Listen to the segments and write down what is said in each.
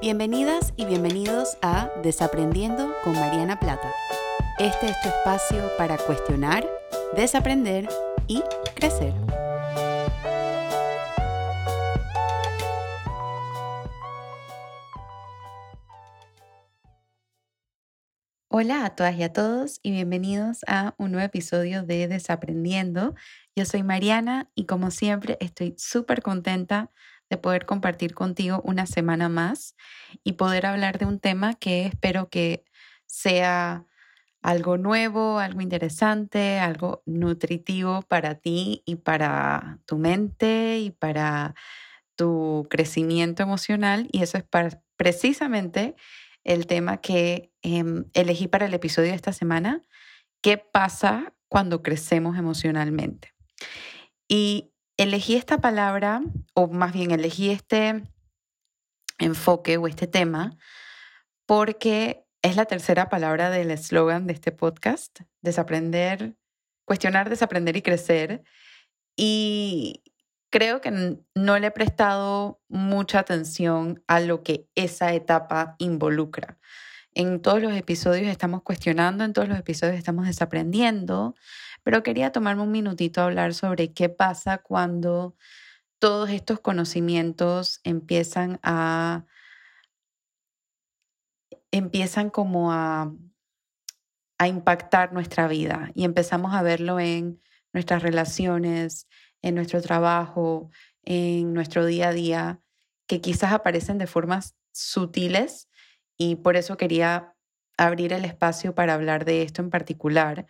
Bienvenidas y bienvenidos a Desaprendiendo con Mariana Plata. Este es tu espacio para cuestionar, desaprender y crecer. Hola a todas y a todos y bienvenidos a un nuevo episodio de Desaprendiendo. Yo soy Mariana y como siempre estoy súper contenta de poder compartir contigo una semana más y poder hablar de un tema que espero que sea algo nuevo, algo interesante, algo nutritivo para ti y para tu mente y para tu crecimiento emocional. Y eso es precisamente el tema que em, elegí para el episodio de esta semana, ¿qué pasa cuando crecemos emocionalmente? Y elegí esta palabra, o más bien elegí este enfoque o este tema, porque es la tercera palabra del eslogan de este podcast, desaprender, cuestionar, desaprender y crecer. Y creo que no le he prestado mucha atención a lo que esa etapa involucra. En todos los episodios estamos cuestionando, en todos los episodios estamos desaprendiendo, pero quería tomarme un minutito a hablar sobre qué pasa cuando todos estos conocimientos empiezan a empiezan como a, a impactar nuestra vida y empezamos a verlo en nuestras relaciones, en nuestro trabajo, en nuestro día a día, que quizás aparecen de formas sutiles y por eso quería abrir el espacio para hablar de esto en particular,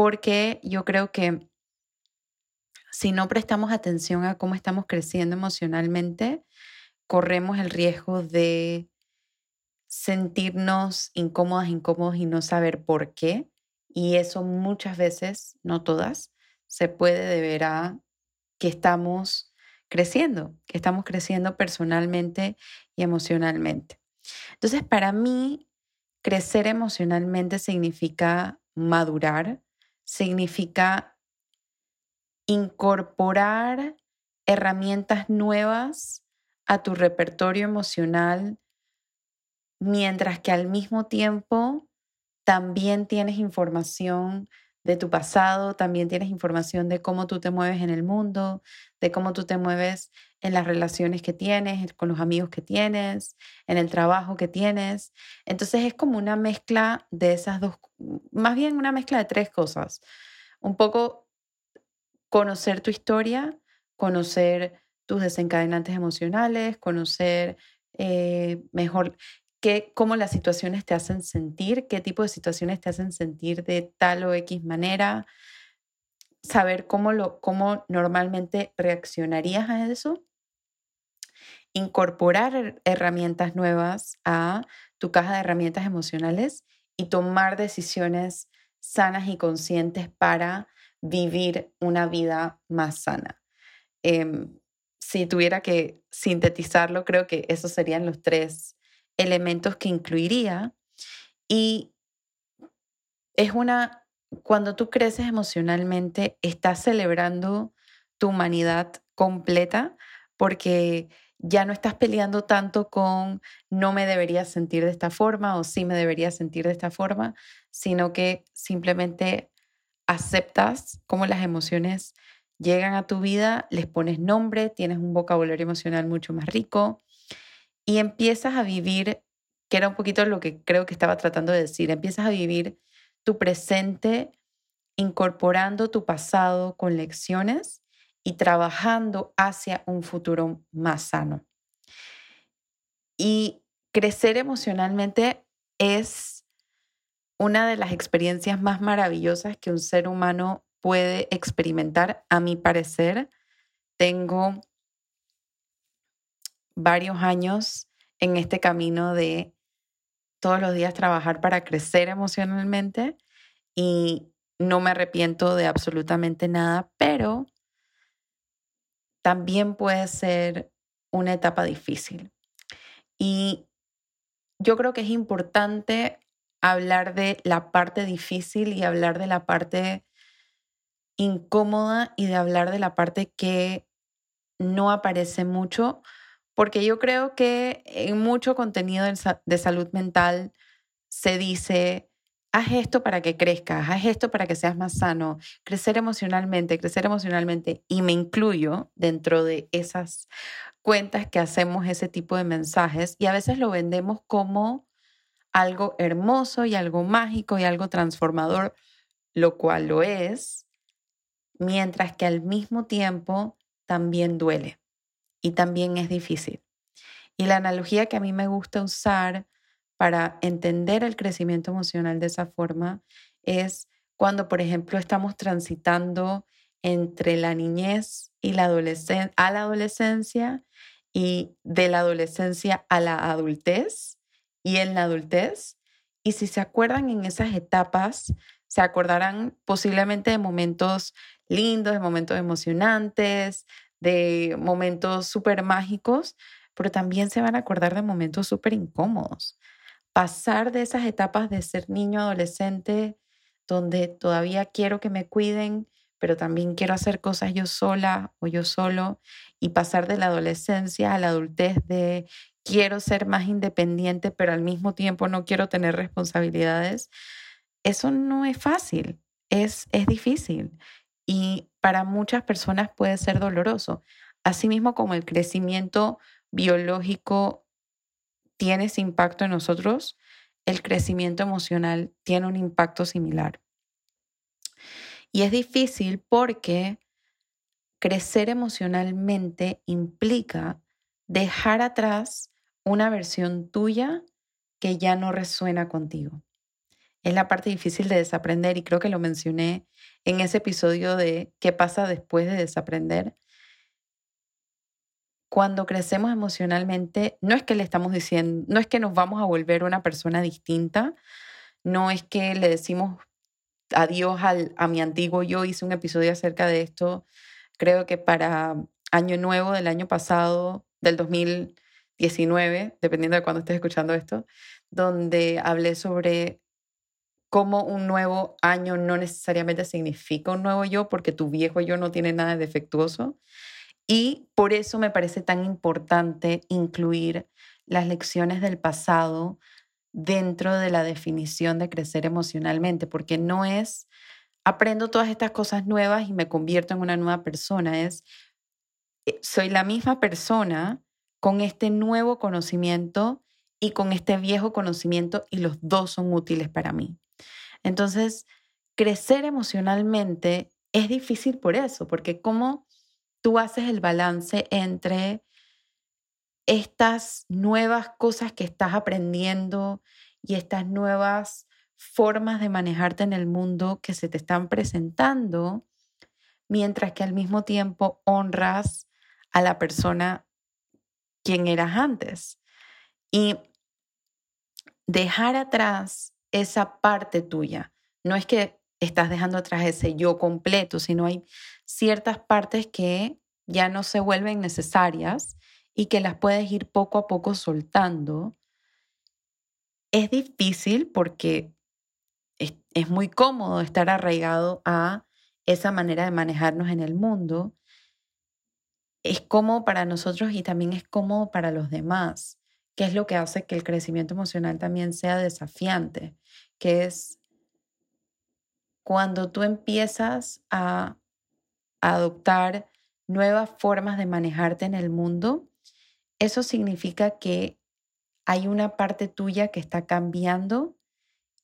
porque yo creo que si no prestamos atención a cómo estamos creciendo emocionalmente, corremos el riesgo de sentirnos incómodas, incómodos y no saber por qué. Y eso muchas veces, no todas, se puede deber a que estamos creciendo, que estamos creciendo personalmente y emocionalmente. Entonces, para mí, crecer emocionalmente significa madurar, significa incorporar herramientas nuevas a tu repertorio emocional, mientras que al mismo tiempo también tienes información de tu pasado, también tienes información de cómo tú te mueves en el mundo, de cómo tú te mueves en las relaciones que tienes, con los amigos que tienes, en el trabajo que tienes. Entonces es como una mezcla de esas dos, más bien una mezcla de tres cosas. Un poco conocer tu historia, conocer tus desencadenantes emocionales, conocer eh, mejor qué, cómo las situaciones te hacen sentir, qué tipo de situaciones te hacen sentir de tal o X manera, saber cómo, lo, cómo normalmente reaccionarías a eso, incorporar herramientas nuevas a tu caja de herramientas emocionales y tomar decisiones sanas y conscientes para vivir una vida más sana. Em, si tuviera que sintetizarlo, creo que esos serían los tres elementos que incluiría. Y es una, cuando tú creces emocionalmente, estás celebrando tu humanidad completa porque ya no estás peleando tanto con no me debería sentir de esta forma o sí me debería sentir de esta forma, sino que simplemente aceptas cómo las emociones llegan a tu vida, les pones nombre, tienes un vocabulario emocional mucho más rico y empiezas a vivir, que era un poquito lo que creo que estaba tratando de decir, empiezas a vivir tu presente incorporando tu pasado con lecciones y trabajando hacia un futuro más sano. Y crecer emocionalmente es una de las experiencias más maravillosas que un ser humano puede experimentar, a mi parecer. Tengo varios años en este camino de todos los días trabajar para crecer emocionalmente y no me arrepiento de absolutamente nada, pero también puede ser una etapa difícil. Y yo creo que es importante hablar de la parte difícil y hablar de la parte incómoda y de hablar de la parte que no aparece mucho, porque yo creo que en mucho contenido de salud mental se dice, haz esto para que crezcas, haz esto para que seas más sano, crecer emocionalmente, crecer emocionalmente, y me incluyo dentro de esas cuentas que hacemos ese tipo de mensajes y a veces lo vendemos como algo hermoso y algo mágico y algo transformador, lo cual lo es, mientras que al mismo tiempo también duele y también es difícil. Y la analogía que a mí me gusta usar para entender el crecimiento emocional de esa forma es cuando, por ejemplo, estamos transitando entre la niñez y la adolescencia, a la adolescencia y de la adolescencia a la adultez y en la adultez. Y si se acuerdan en esas etapas, se acordarán posiblemente de momentos lindos, de momentos emocionantes, de momentos súper mágicos, pero también se van a acordar de momentos súper incómodos. Pasar de esas etapas de ser niño, adolescente, donde todavía quiero que me cuiden, pero también quiero hacer cosas yo sola o yo solo, y pasar de la adolescencia a la adultez de quiero ser más independiente, pero al mismo tiempo no quiero tener responsabilidades, eso no es fácil, es, es difícil y para muchas personas puede ser doloroso. Asimismo como el crecimiento biológico tiene ese impacto en nosotros, el crecimiento emocional tiene un impacto similar. Y es difícil porque crecer emocionalmente implica dejar atrás una versión tuya que ya no resuena contigo. Es la parte difícil de desaprender y creo que lo mencioné en ese episodio de qué pasa después de desaprender. Cuando crecemos emocionalmente, no es que le estamos diciendo, no es que nos vamos a volver una persona distinta, no es que le decimos adiós al, a mi antiguo yo. Hice un episodio acerca de esto, creo que para Año Nuevo del año pasado, del 2019, dependiendo de cuando estés escuchando esto, donde hablé sobre cómo un nuevo año no necesariamente significa un nuevo yo, porque tu viejo yo no tiene nada de defectuoso. Y por eso me parece tan importante incluir las lecciones del pasado dentro de la definición de crecer emocionalmente, porque no es aprendo todas estas cosas nuevas y me convierto en una nueva persona, es eh, soy la misma persona con este nuevo conocimiento y con este viejo conocimiento y los dos son útiles para mí. Entonces, crecer emocionalmente es difícil por eso, porque cómo tú haces el balance entre estas nuevas cosas que estás aprendiendo y estas nuevas formas de manejarte en el mundo que se te están presentando, mientras que al mismo tiempo honras a la persona quien eras antes. Y dejar atrás esa parte tuya. No es que estás dejando atrás ese yo completo, sino hay ciertas partes que ya no se vuelven necesarias y que las puedes ir poco a poco soltando. Es difícil porque es, muy cómodo estar arraigado a esa manera de manejarnos en el mundo. Es cómodo para nosotros y también es cómodo para los demás que es lo que hace que el crecimiento emocional también sea desafiante, que es cuando tú empiezas a adoptar nuevas formas de manejarte en el mundo, eso significa que hay una parte tuya que está cambiando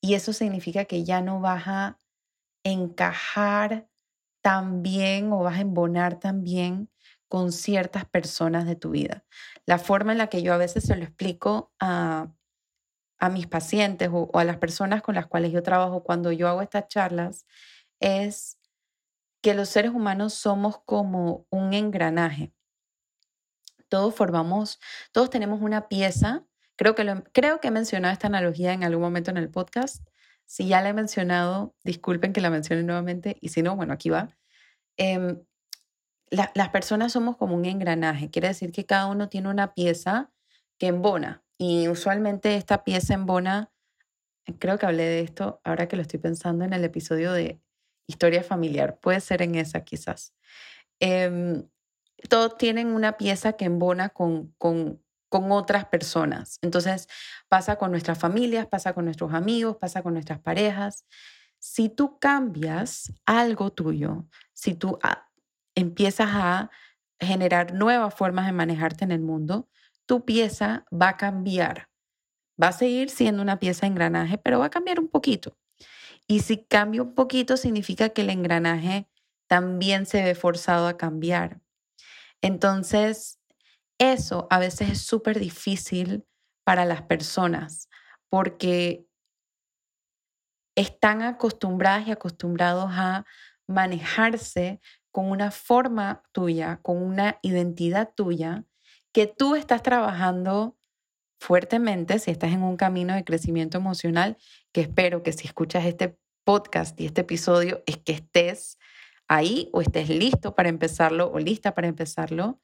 y eso significa que ya no vas a encajar tan bien o vas a embonar tan bien con ciertas personas de tu vida. La forma en la que yo a veces se lo explico a, mis pacientes o, a las personas con las cuales yo trabajo cuando yo hago estas charlas es que los seres humanos somos como un engranaje. Todos formamos, todos tenemos una pieza. Creo que, creo que he mencionado esta analogía en algún momento en el podcast. Si ya la he mencionado, disculpen que la mencione nuevamente y si no, bueno, aquí va. Em, las personas somos como un engranaje, quiere decir que cada uno tiene una pieza que embona y usualmente esta pieza embona, creo que hablé de esto ahora que lo estoy pensando en el episodio de historia familiar, puede ser en esa quizás. Em, todos tienen una pieza que embona con, con, con otras personas. Entonces pasa con nuestras familias, pasa con nuestros amigos, pasa con nuestras parejas. Si tú cambias algo tuyo, si tú ah, empiezas a generar nuevas formas de manejarte en el mundo, tu pieza va a cambiar. Va a seguir siendo una pieza de engranaje, pero va a cambiar un poquito. Y si cambia un poquito, significa que el engranaje también se ve forzado a cambiar. Entonces, eso a veces es súper difícil para las personas porque están acostumbradas y acostumbrados a manejarse con una forma tuya, con una identidad tuya, que tú estás trabajando fuertemente si estás en un camino de crecimiento emocional, que espero que si escuchas este podcast y este episodio es que estés ahí o estés listo para empezarlo o lista para empezarlo,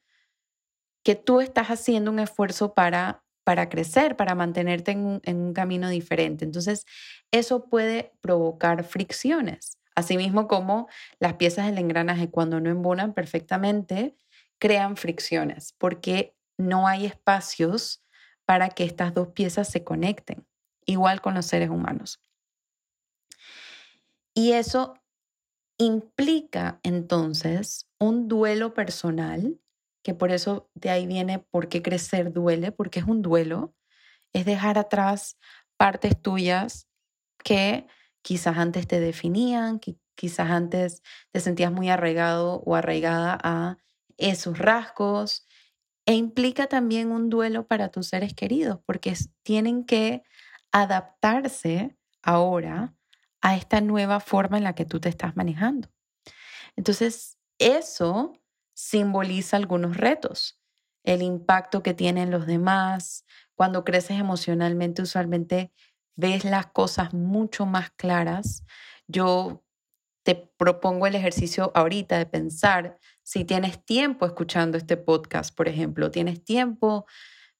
que tú estás haciendo un esfuerzo para, para crecer, para mantenerte en en un camino diferente. Entonces, eso puede provocar fricciones. Asimismo como las piezas del engranaje cuando no embonan perfectamente, crean fricciones porque no hay espacios para que estas dos piezas se conecten, igual con los seres humanos. Y eso implica entonces un duelo personal, que por eso de ahí viene por qué crecer duele, porque es un duelo, es dejar atrás partes tuyas que quizás antes te definían, quizás antes te sentías muy arraigado o arraigada a esos rasgos. E implica también un duelo para tus seres queridos, porque tienen que adaptarse ahora a esta nueva forma en la que tú te estás manejando. Entonces, eso simboliza algunos retos, el impacto que tienen los demás. Cuando creces emocionalmente, usualmente ves las cosas mucho más claras. Yo te propongo el ejercicio ahorita de pensar si tienes tiempo escuchando este podcast, por ejemplo, tienes tiempo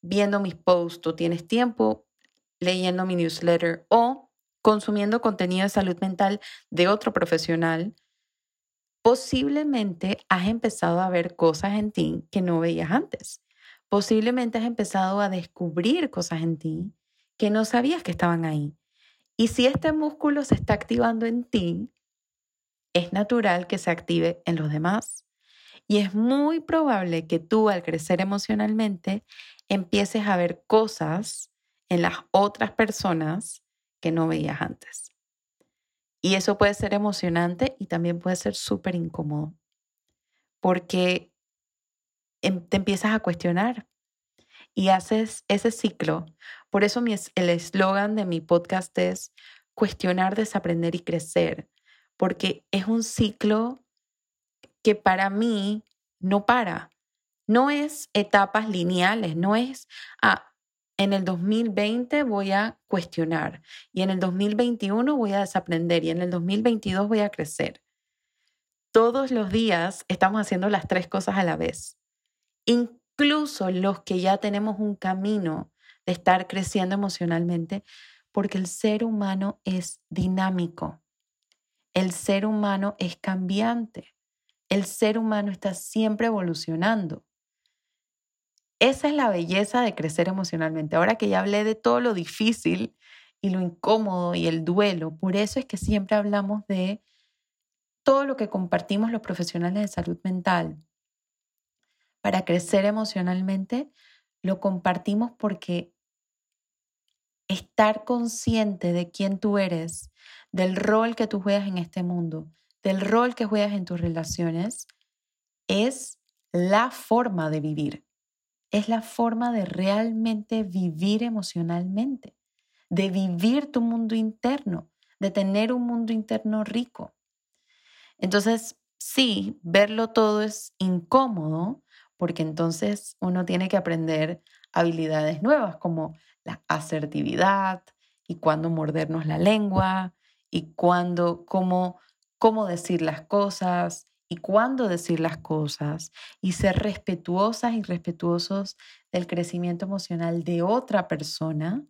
viendo mis posts o tienes tiempo leyendo mi newsletter o consumiendo contenido de salud mental de otro profesional, posiblemente has empezado a ver cosas en ti que no veías antes. Posiblemente has empezado a descubrir cosas en ti que no sabías que estaban ahí. Y si este músculo se está activando en ti, es natural que se active en los demás. Y es muy probable que tú al crecer emocionalmente empieces a ver cosas en las otras personas que no veías antes. Y eso puede ser emocionante y también puede ser súper incómodo, porque em, te empiezas a cuestionar y haces ese ciclo. Por eso el eslogan de mi podcast es cuestionar, desaprender y crecer, porque es un ciclo que para mí no para. No es etapas lineales, no es, ah, en el 2020 voy a cuestionar y en el 2021 voy a desaprender y en el 2022 voy a crecer. Todos los días estamos haciendo las tres cosas a la vez. Incluso los que ya tenemos un camino de estar creciendo emocionalmente, porque el ser humano es dinámico. El ser humano es cambiante. El ser humano está siempre evolucionando. Esa es la belleza de crecer emocionalmente. Ahora que ya hablé de todo lo difícil y lo incómodo y el duelo, por eso es que siempre hablamos de todo lo que compartimos los profesionales de salud mental. Para crecer emocionalmente, lo compartimos porque estar consciente de quién tú eres, del rol que tú juegas en este mundo, del rol que juegas en tus relaciones, es la forma de vivir es la forma de realmente vivir emocionalmente, de vivir tu mundo interno, de tener un mundo interno rico. Entonces, sí, verlo todo es incómodo porque entonces uno tiene que aprender habilidades nuevas como la asertividad y cuándo mordernos la lengua y cuándo, cómo, cómo decir las cosas y cuándo decir las cosas y ser respetuosas y respetuosos del crecimiento emocional de otra persona,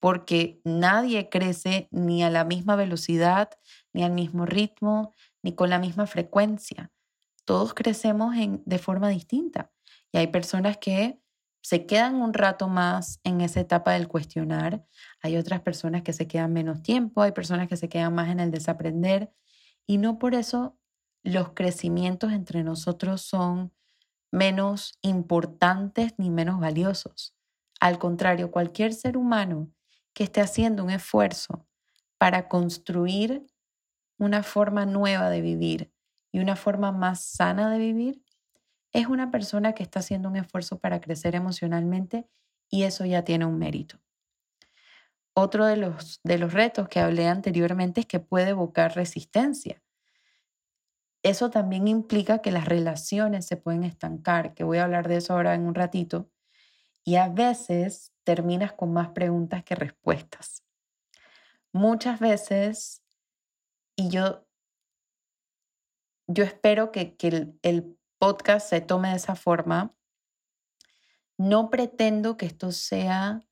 porque nadie crece ni a la misma velocidad, ni al mismo ritmo, ni con la misma frecuencia. todos crecemos en, de forma distinta. Y hay personas que se quedan un rato más en esa etapa del cuestionar, hay otras personas que se quedan menos tiempo, hay personas que se quedan más en el desaprender y no por eso los crecimientos entre nosotros son menos importantes ni menos valiosos. Al contrario, cualquier ser humano que esté haciendo un esfuerzo para construir una forma nueva de vivir y una forma más sana de vivir, es una persona que está haciendo un esfuerzo para crecer emocionalmente y eso ya tiene un mérito. Otro de los, de los retos que hablé anteriormente es que puede evocar resistencia. Eso también implica que las relaciones se pueden estancar, que voy a hablar de eso ahora en un ratito, y a veces terminas con más preguntas que respuestas. Muchas veces, y yo, yo espero que, el, el podcast se tome de esa forma, no pretendo que esto sea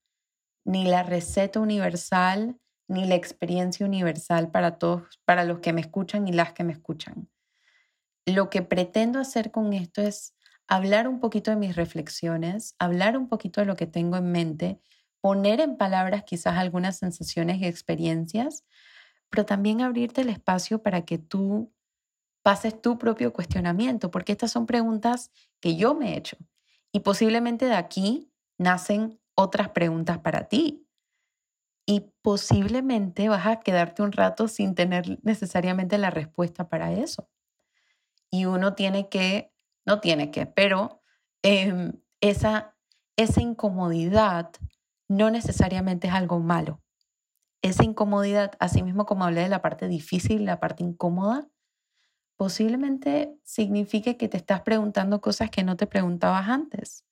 ni la receta universal ni la experiencia universal para todos, para los que me escuchan y las que me escuchan. Lo que pretendo hacer con esto es hablar un poquito de mis reflexiones, hablar un poquito de lo que tengo en mente, poner en palabras quizás algunas sensaciones y experiencias, pero también abrirte el espacio para que tú pases tu propio cuestionamiento, porque estas son preguntas que yo me he hecho. Y posiblemente de aquí nacen otras preguntas para ti. Y posiblemente vas a quedarte un rato sin tener necesariamente la respuesta para eso. Y uno tiene que, no tiene que, pero em, esa, esa incomodidad no necesariamente es algo malo. Esa incomodidad, así mismo como hablé de la parte difícil, la parte incómoda, posiblemente signifique que te estás preguntando cosas que no te preguntabas antes.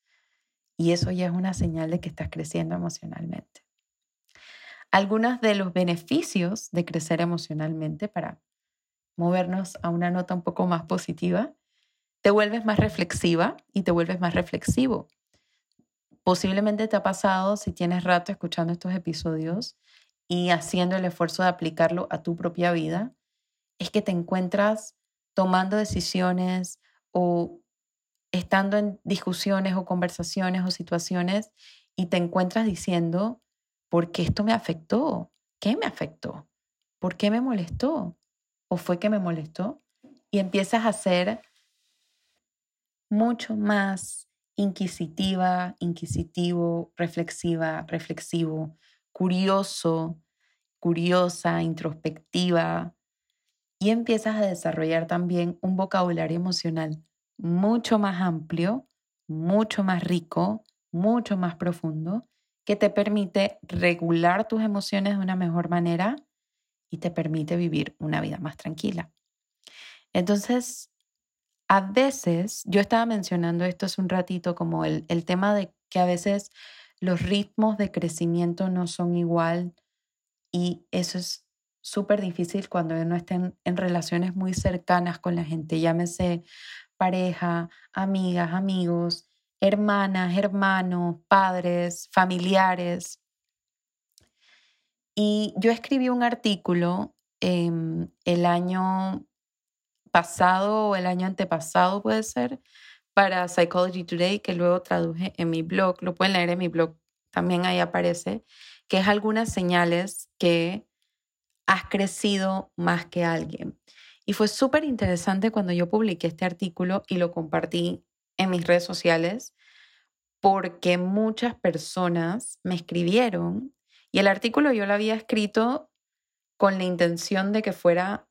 Y eso ya es una señal de que estás creciendo emocionalmente. Algunos de los beneficios de crecer emocionalmente para movernos a una nota un poco más positiva, te vuelves más reflexiva y te vuelves más reflexivo. Posiblemente te ha pasado si tienes rato escuchando estos episodios y haciendo el esfuerzo de aplicarlo a tu propia vida, es que te encuentras tomando decisiones o estando en discusiones o conversaciones o situaciones y te encuentras diciendo, ¿por qué esto me afectó? ¿Qué me afectó? ¿Por qué me molestó? ¿O fue que me molestó? Y empiezas a ser mucho más inquisitiva, inquisitivo, reflexiva, reflexivo, curioso, curiosa, introspectiva, y empiezas a desarrollar también un vocabulario emocional mucho más amplio, mucho más rico, mucho más profundo, que te permite regular tus emociones de una mejor manera y te permite vivir una vida más tranquila. Entonces, a veces, yo estaba mencionando esto hace un ratito como el, el tema de que a veces los ritmos de crecimiento no son igual y eso es súper difícil cuando uno está en, relaciones muy cercanas con la gente, llámese pareja, amigas, amigos, hermanas, hermanos, padres, familiares. Y yo escribí un artículo em, el año pasado o el año antepasado, puede ser, para Psychology Today, que luego traduje en mi blog, lo pueden leer en mi blog, también ahí aparece, que es algunas señales que has crecido más que alguien. Y fue súper interesante cuando yo publiqué este artículo y lo compartí en mis redes sociales, porque muchas personas me escribieron y el artículo yo lo había escrito con la intención de que fuera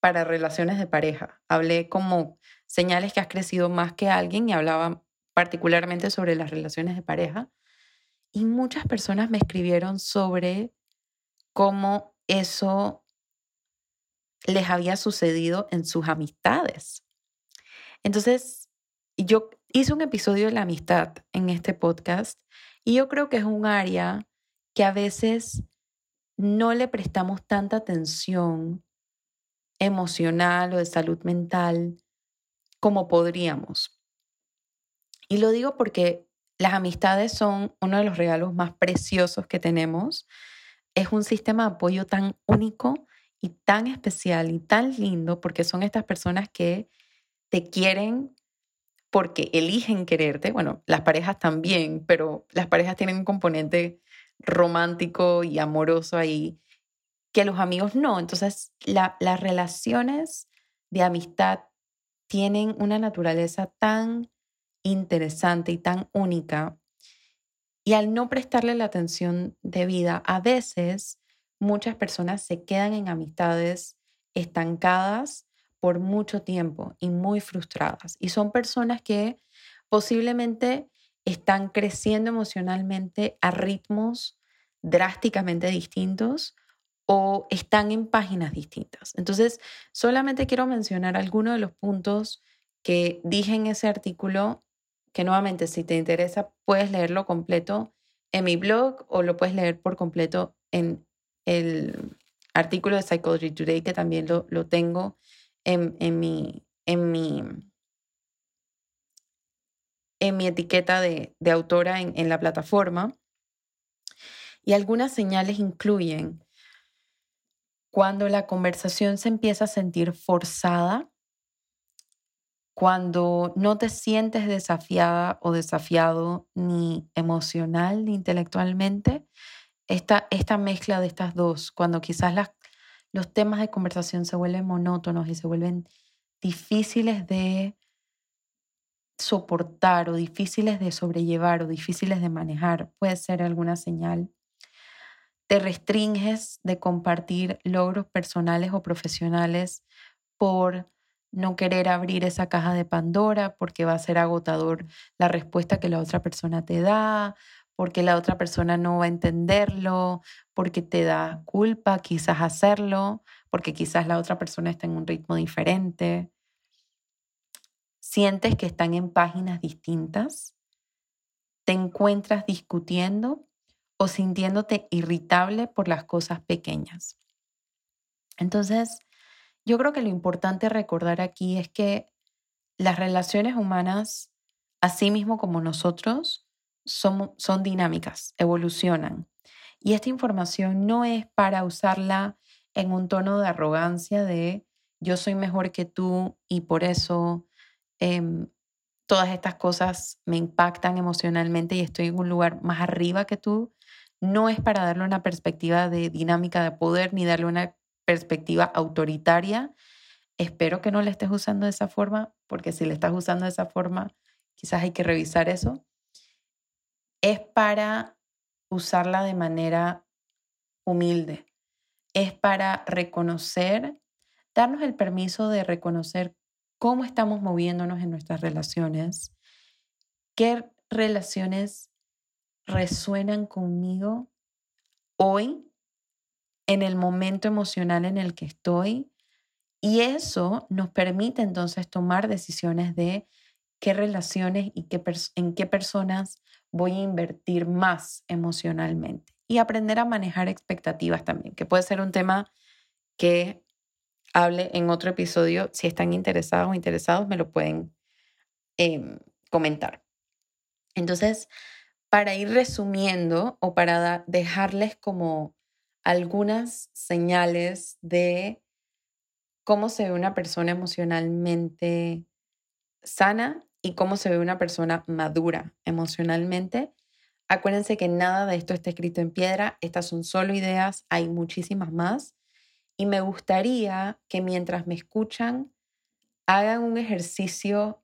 para relaciones de pareja. Hablé como señales que has crecido más que alguien y hablaba particularmente sobre las relaciones de pareja. Y muchas personas me escribieron sobre cómo eso les había sucedido en sus amistades. Entonces, yo hice un episodio de la amistad en este podcast y yo creo que es un área que a veces no le prestamos tanta atención emocional o de salud mental como podríamos. Y lo digo porque las amistades son uno de los regalos más preciosos que tenemos es un sistema de apoyo tan único y tan especial y tan lindo porque son estas personas que te quieren porque eligen quererte. Bueno, las parejas también, pero las parejas tienen un componente romántico y amoroso ahí que los amigos no. Entonces, las relaciones de amistad tienen una naturaleza tan interesante y tan única. Y al no prestarle la atención debida, a veces muchas personas se quedan en amistades estancadas por mucho tiempo y muy frustradas. Y son personas que posiblemente están creciendo emocionalmente a ritmos drásticamente distintos o están en páginas distintas. Entonces, solamente quiero mencionar algunos de los puntos que dije en ese artículo, que nuevamente, si te interesa, puedes leerlo completo en mi blog o lo puedes leer por completo en el artículo de Psychology Today, que también lo, lo tengo en, en, mi, en, mi, en mi etiqueta de, de autora en, en la plataforma. Y algunas señales incluyen cuando la conversación se empieza a sentir forzada, cuando no te sientes desafiada o desafiado ni emocional ni intelectualmente, esta, esta mezcla de estas dos, cuando quizás los temas de conversación se vuelven monótonos y se vuelven difíciles de soportar o difíciles de sobrellevar o difíciles de manejar, puede ser alguna señal te restringes de compartir logros personales o profesionales por no querer abrir esa caja de Pandora porque va a ser agotador la respuesta que la otra persona te da, porque la otra persona no va a entenderlo, porque te da culpa quizás hacerlo, porque quizás la otra persona está en un ritmo diferente. Sientes que están en páginas distintas, te encuentras discutiendo o sintiéndote irritable por las cosas pequeñas. Entonces, yo creo que lo importante recordar aquí es que las relaciones humanas, así mismo como nosotros, son, dinámicas, evolucionan. Y esta información no es para usarla en un tono de arrogancia de yo soy mejor que tú y por eso em, todas estas cosas me impactan emocionalmente y estoy en un lugar más arriba que tú, no es para darle una perspectiva de dinámica de poder ni darle una perspectiva autoritaria. Espero que no le estés usando de esa forma, porque si le estás usando de esa forma, quizás hay que revisar eso. Es para usarla de manera humilde. Es para reconocer, darnos el permiso de reconocer cómo estamos moviéndonos en nuestras relaciones, qué relaciones resuenan conmigo hoy, en el momento emocional en el que estoy. Y eso nos permite entonces tomar decisiones de qué relaciones y qué en qué personas voy a invertir más emocionalmente. Y aprender a manejar expectativas también, que puede ser un tema que hable en otro episodio. Si están interesados o interesados, me lo pueden em, comentar. Entonces, para ir resumiendo o para dejarles como algunas señales de cómo se ve una persona emocionalmente sana y cómo se ve una persona madura emocionalmente. Acuérdense que nada de esto está escrito en piedra, estas son solo ideas, hay muchísimas más. Y me gustaría que mientras me escuchan, hagan un ejercicio,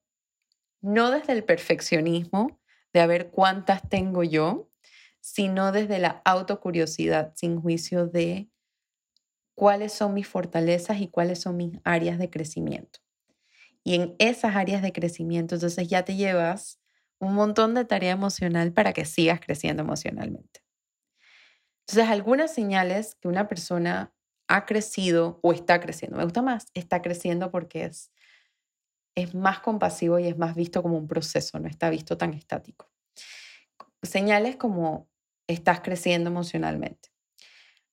no desde el perfeccionismo, de a ver cuántas tengo yo, sino desde la autocuriosidad, sin juicio de cuáles son mis fortalezas y cuáles son mis áreas de crecimiento. Y en esas áreas de crecimiento, entonces ya te llevas un montón de tarea emocional para que sigas creciendo emocionalmente. Entonces, algunas señales que una persona ha crecido o está creciendo, me gusta más, está creciendo porque es es más compasivo y es más visto como un proceso, no está visto tan estático. Señales como estás creciendo emocionalmente.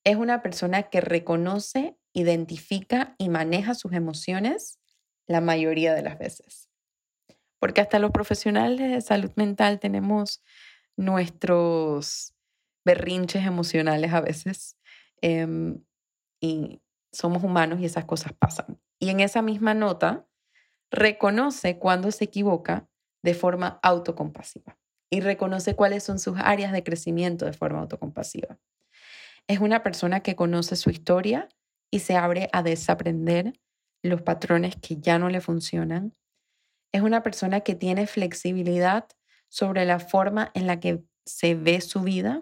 Es una persona que reconoce, identifica y maneja sus emociones la mayoría de las veces. Porque hasta los profesionales de salud mental tenemos nuestros berrinches emocionales a veces em, y somos humanos y esas cosas pasan. Y en esa misma nota, reconoce cuando se equivoca de forma autocompasiva y reconoce cuáles son sus áreas de crecimiento de forma autocompasiva. Es una persona que conoce su historia y se abre a desaprender los patrones que ya no le funcionan. Es una persona que tiene flexibilidad sobre la forma en la que se ve su vida.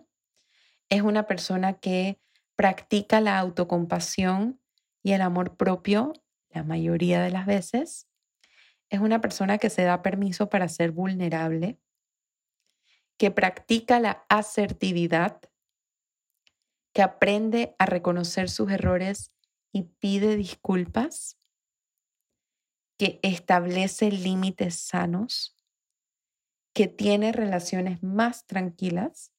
Es una persona que practica la autocompasión y el amor propio la mayoría de las veces. Es una persona que se da permiso para ser vulnerable, que practica la asertividad, que aprende a reconocer sus errores y pide disculpas, que establece límites sanos, que tiene relaciones más tranquilas,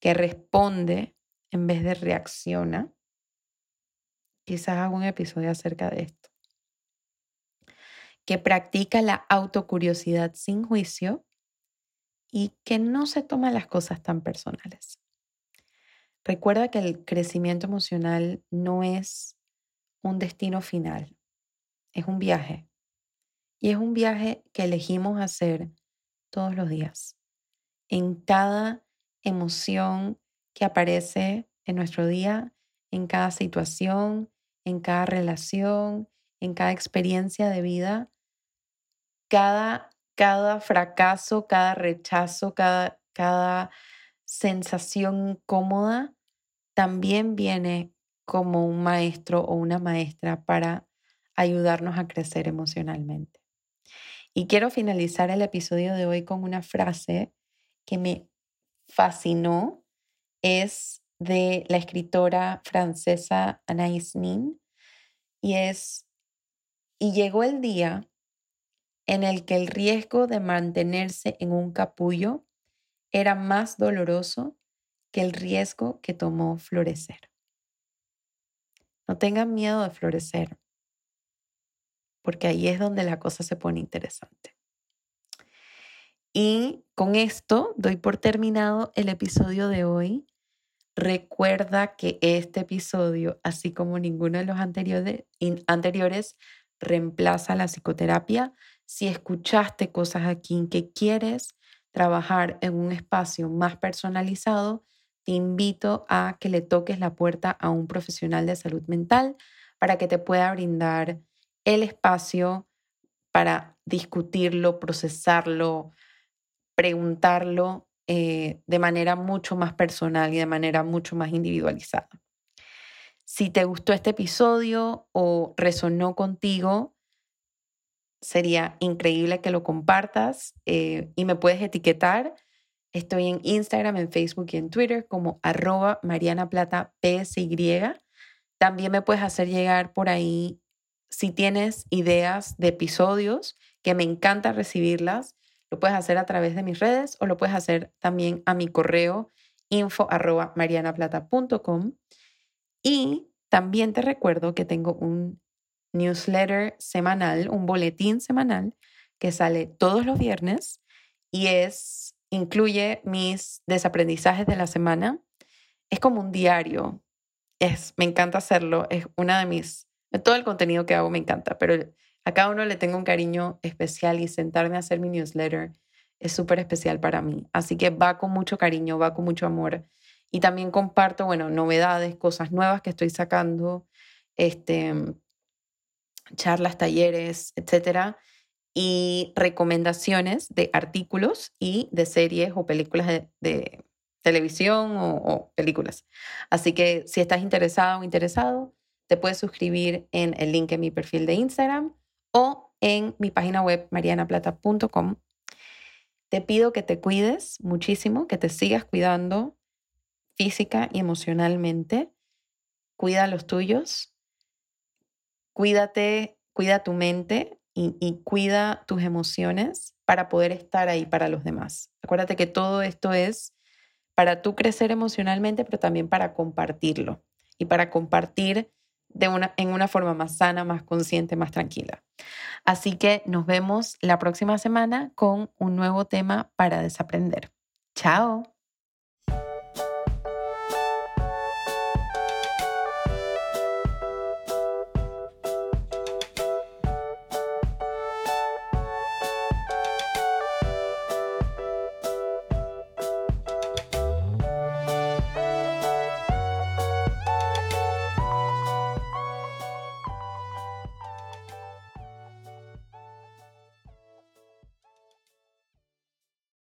que responde en vez de reacciona. Quizás haga un episodio acerca de esto. Que practica la autocuriosidad sin juicio y que no se toma las cosas tan personales. Recuerda que el crecimiento emocional no es un destino final, es un viaje. Y es un viaje que elegimos hacer todos los días. En cada emoción que aparece en nuestro día, en cada situación, en cada relación, en cada experiencia de vida, cada, cada fracaso, cada rechazo, cada, cada sensación incómoda también viene como un maestro o una maestra para ayudarnos a crecer emocionalmente. Y quiero finalizar el episodio de hoy con una frase que me fascinó. Es de la escritora francesa Anaïs Nin y es, y llegó el día en el que el riesgo de mantenerse en un capullo era más doloroso que el riesgo que tomó florecer. No tengan miedo de florecer, porque ahí es donde la cosa se pone interesante. Y con esto doy por terminado el episodio de hoy. Recuerda que este episodio, así como ninguno de los anteriores, anteriores reemplaza la psicoterapia. Si escuchaste cosas aquí en que quieres trabajar en un espacio más personalizado, te invito a que le toques la puerta a un profesional de salud mental para que te pueda brindar el espacio para discutirlo, procesarlo, preguntarlo eh, de manera mucho más personal y de manera mucho más individualizada. Si te gustó este episodio o resonó contigo, sería increíble que lo compartas eh, y me puedes etiquetar. Estoy en Instagram, en Facebook y en Twitter como arroba Mariana Plata PSY. También me puedes hacer llegar por ahí si tienes ideas de episodios, que me encanta recibirlas. Lo puedes hacer a través de mis redes o lo puedes hacer también a mi correo info arroba marianaplata.com. Y también te recuerdo que tengo un newsletter semanal, un boletín semanal que sale todos los viernes y es incluye mis desaprendizajes de la semana. Es como un diario. Es me encanta hacerlo, es una de mis todo el contenido que hago me encanta, pero a cada uno le tengo un cariño especial y sentarme a hacer mi newsletter es súper especial para mí. Así que va con mucho cariño, va con mucho amor. Y también comparto, bueno, novedades, cosas nuevas que estoy sacando, este, charlas, talleres, etcétera, y recomendaciones de artículos y de series o películas de, televisión o, o, películas. Así que si estás interesado o interesado, te puedes suscribir en el link en mi perfil de Instagram o en mi página web marianaplata.com. Te pido que te cuides muchísimo, que te sigas cuidando física y emocionalmente. Cuida los tuyos. Cuídate, cuida tu mente y, cuida tus emociones para poder estar ahí para los demás. Acuérdate que todo esto es para tú crecer emocionalmente, pero también para compartirlo y para compartir de una, en una forma más sana, más consciente, más tranquila. Así que nos vemos la próxima semana con un nuevo tema para desaprender. Chao.